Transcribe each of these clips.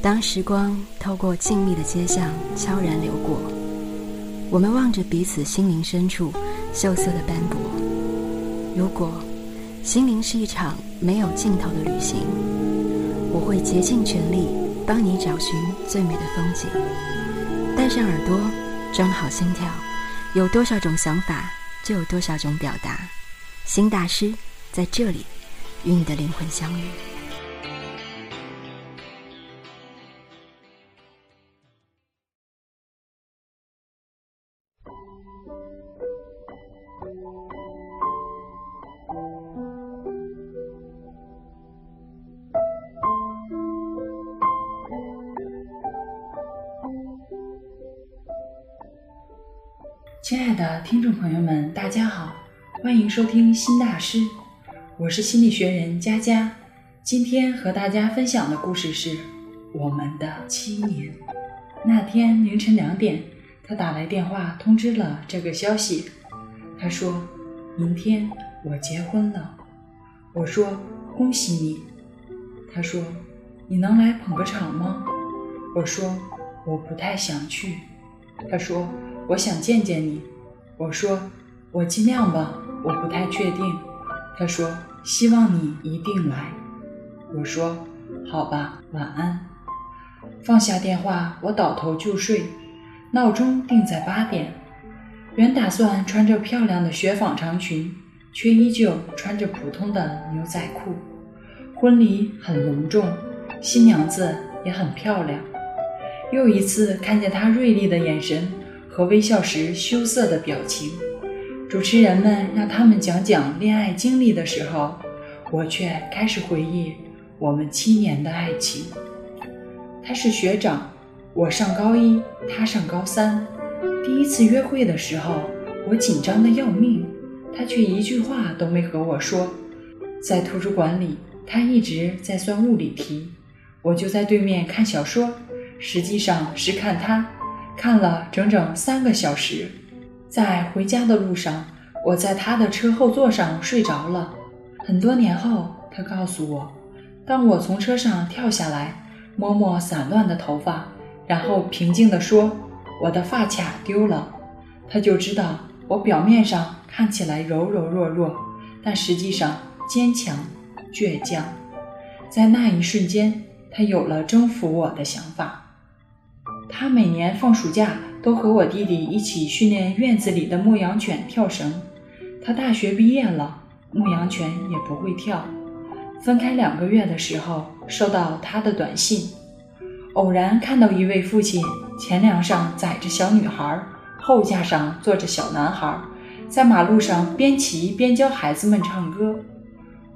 当时光透过静谧的街巷悄然流过，我们望着彼此心灵深处锈色的斑驳。如果心灵是一场没有尽头的旅行，我会竭尽全力帮你找寻最美的风景。带上耳朵，装好心跳，有多少种想法，就有多少种表达。新大师在这里，与你的灵魂相遇。亲爱的听众朋友们，大家好，欢迎收听新大师，我是心理学人佳佳。今天和大家分享的故事是我们的七年。那天凌晨两点，他打来电话通知了这个消息。他说：“明天我结婚了。”我说：“恭喜你。”他说：“你能来捧个场吗？”我说：“我不太想去。”他说。我想见见你，我说我尽量吧，我不太确定。他说希望你一定来。我说好吧，晚安。放下电话，我倒头就睡。闹钟定在八点。原打算穿着漂亮的雪纺长裙，却依旧穿着普通的牛仔裤。婚礼很隆重，新娘子也很漂亮。又一次看见她锐利的眼神。和微笑时羞涩的表情，主持人们让他们讲讲恋爱经历的时候，我却开始回忆我们七年的爱情。他是学长，我上高一，他上高三。第一次约会的时候，我紧张的要命，他却一句话都没和我说。在图书馆里，他一直在算物理题，我就在对面看小说，实际上是看他。看了整整三个小时，在回家的路上，我在他的车后座上睡着了。很多年后，他告诉我，当我从车上跳下来，摸摸散乱的头发，然后平静地说：“我的发卡丢了。”他就知道我表面上看起来柔柔弱弱，但实际上坚强倔强。在那一瞬间，他有了征服我的想法。他每年放暑假都和我弟弟一起训练院子里的牧羊犬跳绳。他大学毕业了，牧羊犬也不会跳。分开两个月的时候，收到他的短信，偶然看到一位父亲前梁上载着小女孩，后架上坐着小男孩，在马路上边骑边教孩子们唱歌。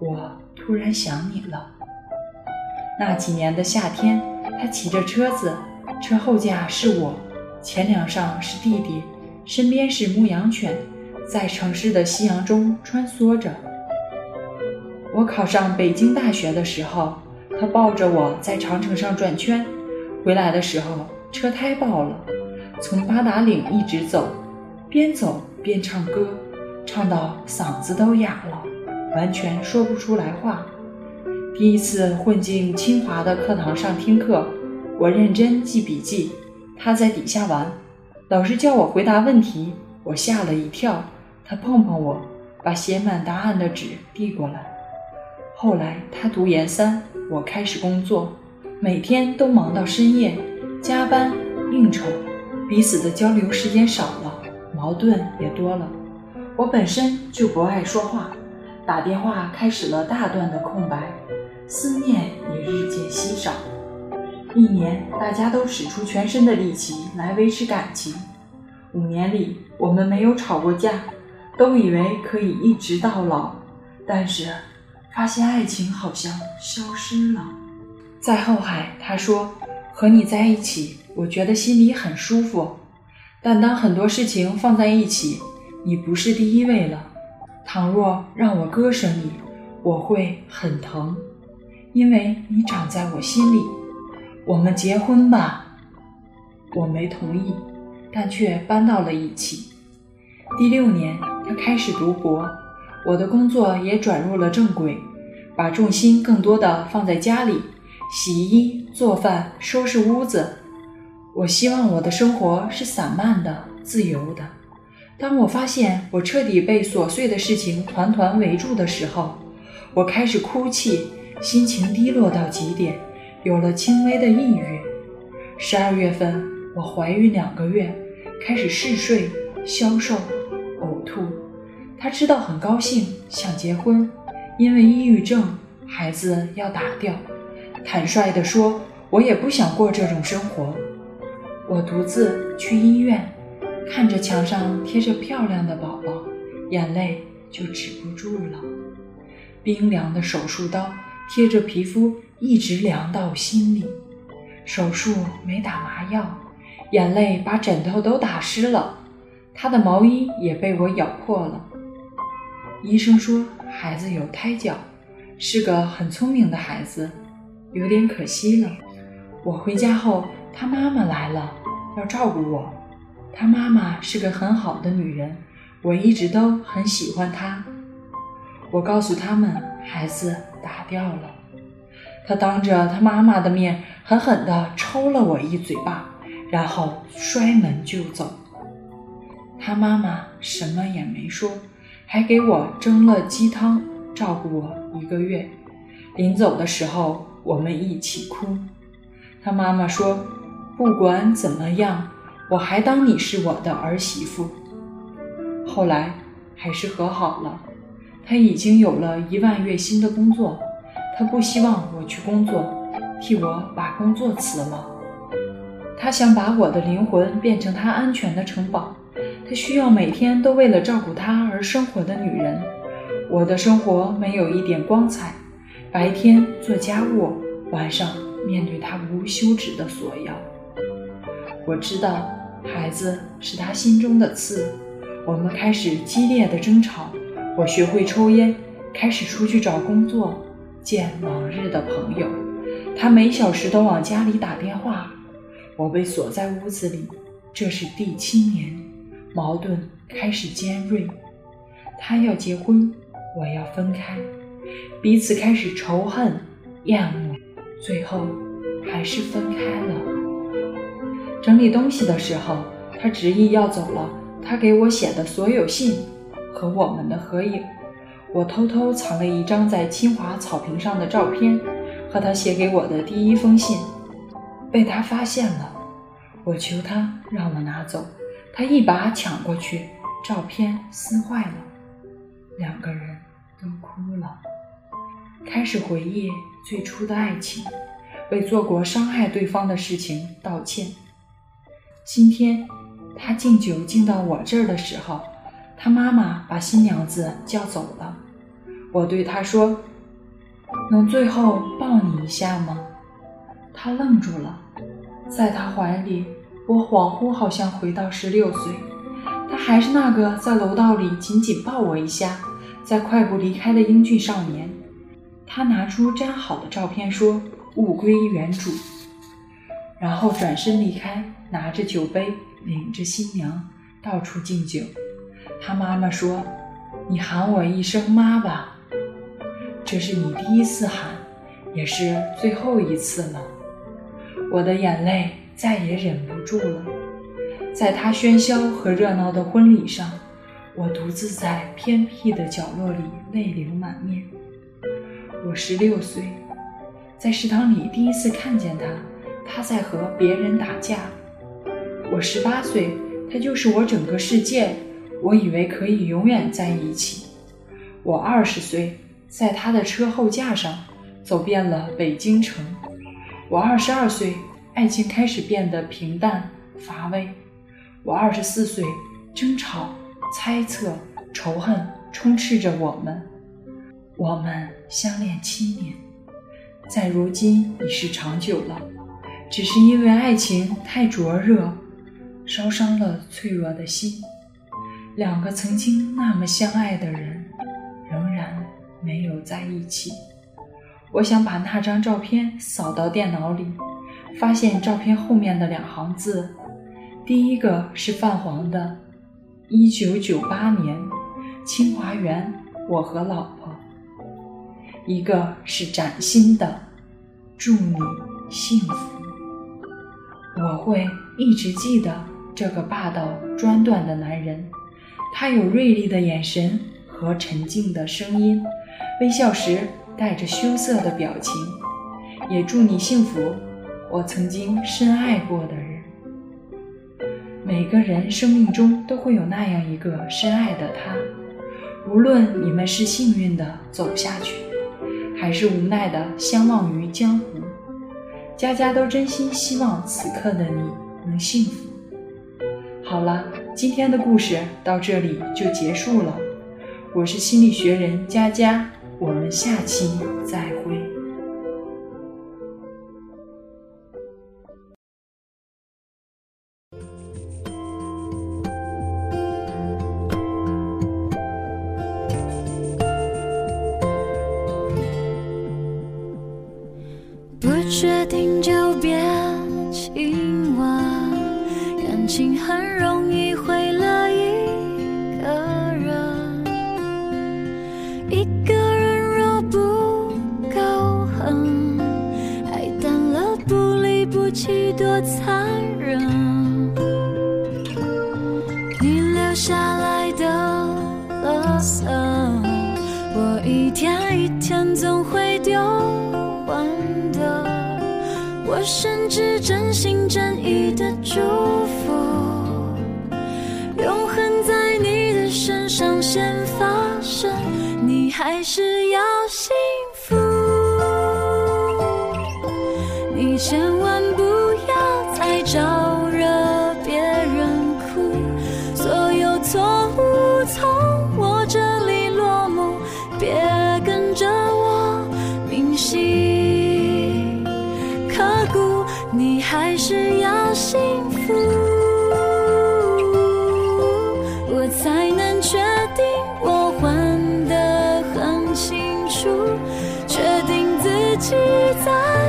我突然想你了。那几年的夏天，他骑着车子。车后架是我，前梁上是弟弟，身边是牧羊犬，在城市的夕阳中穿梭着。我考上北京大学的时候，他抱着我在长城上转圈，回来的时候车胎爆了，从八达岭一直走，边走边唱歌，唱到嗓子都哑了，完全说不出来话。第一次混进清华的课堂上听课。我认真记笔记，他在底下玩。老师叫我回答问题，我吓了一跳。他碰碰我，把写满答案的纸递过来。后来他读研三，我开始工作，每天都忙到深夜，加班应酬，彼此的交流时间少了，矛盾也多了。我本身就不爱说话，打电话开始了大段的空白，思念也日渐稀少。一年，大家都使出全身的力气来维持感情。五年里，我们没有吵过架，都以为可以一直到老。但是，发现爱情好像消失了。在后海，他说：“和你在一起，我觉得心里很舒服。但当很多事情放在一起，你不是第一位了。倘若让我割舍你，我会很疼，因为你长在我心里。”我们结婚吧，我没同意，但却搬到了一起。第六年，他开始读博，我的工作也转入了正轨，把重心更多的放在家里，洗衣、做饭、收拾屋子。我希望我的生活是散漫的、自由的。当我发现我彻底被琐碎的事情团团围住的时候，我开始哭泣，心情低落到极点，有了轻微的抑郁。十二月份，我怀孕两个月，开始嗜睡、消瘦、呕吐。他知道很高兴，想结婚，因为抑郁症，孩子要打掉。坦率地说，我也不想过这种生活。我独自去医院。看着墙上贴着漂亮的宝宝，眼泪就止不住了。冰凉的手术刀贴着皮肤，一直凉到心里。手术没打麻药，眼泪把枕头都打湿了。他的毛衣也被我咬破了。医生说孩子有胎教，是个很聪明的孩子，有点可惜了。我回家后，他妈妈来了，要照顾我。她妈妈是个很好的女人，我一直都很喜欢她。我告诉他们，孩子打掉了。她当着她妈妈的面狠狠地抽了我一嘴巴，然后摔门就走。她妈妈什么也没说，还给我蒸了鸡汤，照顾我一个月。临走的时候，我们一起哭。他妈妈说：“不管怎么样。”我还当你是我的儿媳妇，后来还是和好了。他已经有了一万月薪的工作，他不希望我去工作，替我把工作辞了。他想把我的灵魂变成他安全的城堡，他需要每天都为了照顾他而生活的女人。我的生活没有一点光彩，白天做家务，晚上面对他无休止的索要。我知道。孩子是他心中的刺，我们开始激烈的争吵。我学会抽烟，开始出去找工作，见往日的朋友。他每小时都往家里打电话，我被锁在屋子里。这是第七年，矛盾开始尖锐。他要结婚，我要分开，彼此开始仇恨、厌恶，最后还是分开了。整理东西的时候，他执意要走了。他给我写的所有信和我们的合影，我偷偷藏了一张在清华草坪上的照片，和他写给我的第一封信，被他发现了。我求他让我拿走，他一把抢过去，照片撕坏了，两个人都哭了，开始回忆最初的爱情，为做过伤害对方的事情道歉。今天，他敬酒敬到我这儿的时候，他妈妈把新娘子叫走了。我对他说：“能最后抱你一下吗？”他愣住了，在他怀里，我恍惚好像回到十六岁，他还是那个在楼道里紧紧抱我一下，再快步离开的英俊少年。他拿出粘好的照片说：“物归原主。”然后转身离开，拿着酒杯，领着新娘到处敬酒。他妈妈说：“你喊我一声妈吧，这是你第一次喊，也是最后一次了。”我的眼泪再也忍不住了。在他喧嚣和热闹的婚礼上，我独自在偏僻的角落里泪流满面。我十六岁，在食堂里第一次看见他。他在和别人打架。我十八岁，他就是我整个世界。我以为可以永远在一起。我二十岁，在他的车后架上走遍了北京城。我二十二岁，爱情开始变得平淡乏味。我二十四岁，争吵、猜测、仇恨充斥着我们。我们相恋七年，在如今已是长久了。只是因为爱情太灼热，烧伤了脆弱的心。两个曾经那么相爱的人，仍然没有在一起。我想把那张照片扫到电脑里，发现照片后面的两行字：第一个是泛黄的“一九九八年，清华园，我和老”；一个是崭新的。祝你幸福。我会一直记得这个霸道专断的男人，他有锐利的眼神和沉静的声音，微笑时带着羞涩的表情。也祝你幸福，我曾经深爱过的人。每个人生命中都会有那样一个深爱的他，无论你们是幸运的走下去，还是无奈的相忘于江湖，家家都真心希望此刻的你能幸福。好了，今天的故事到这里就结束了。我是心理学人佳佳，我们下期再会。不确定就别亲吻，感情很容易毁了一个人。一个人若不够狠，爱淡了不离不弃多残忍。你留下来的垃圾，我一天一天总会丢完的。我甚至真心真意的祝福，永恒在你的身上先发生，你还是要幸福。你千万不确定自己在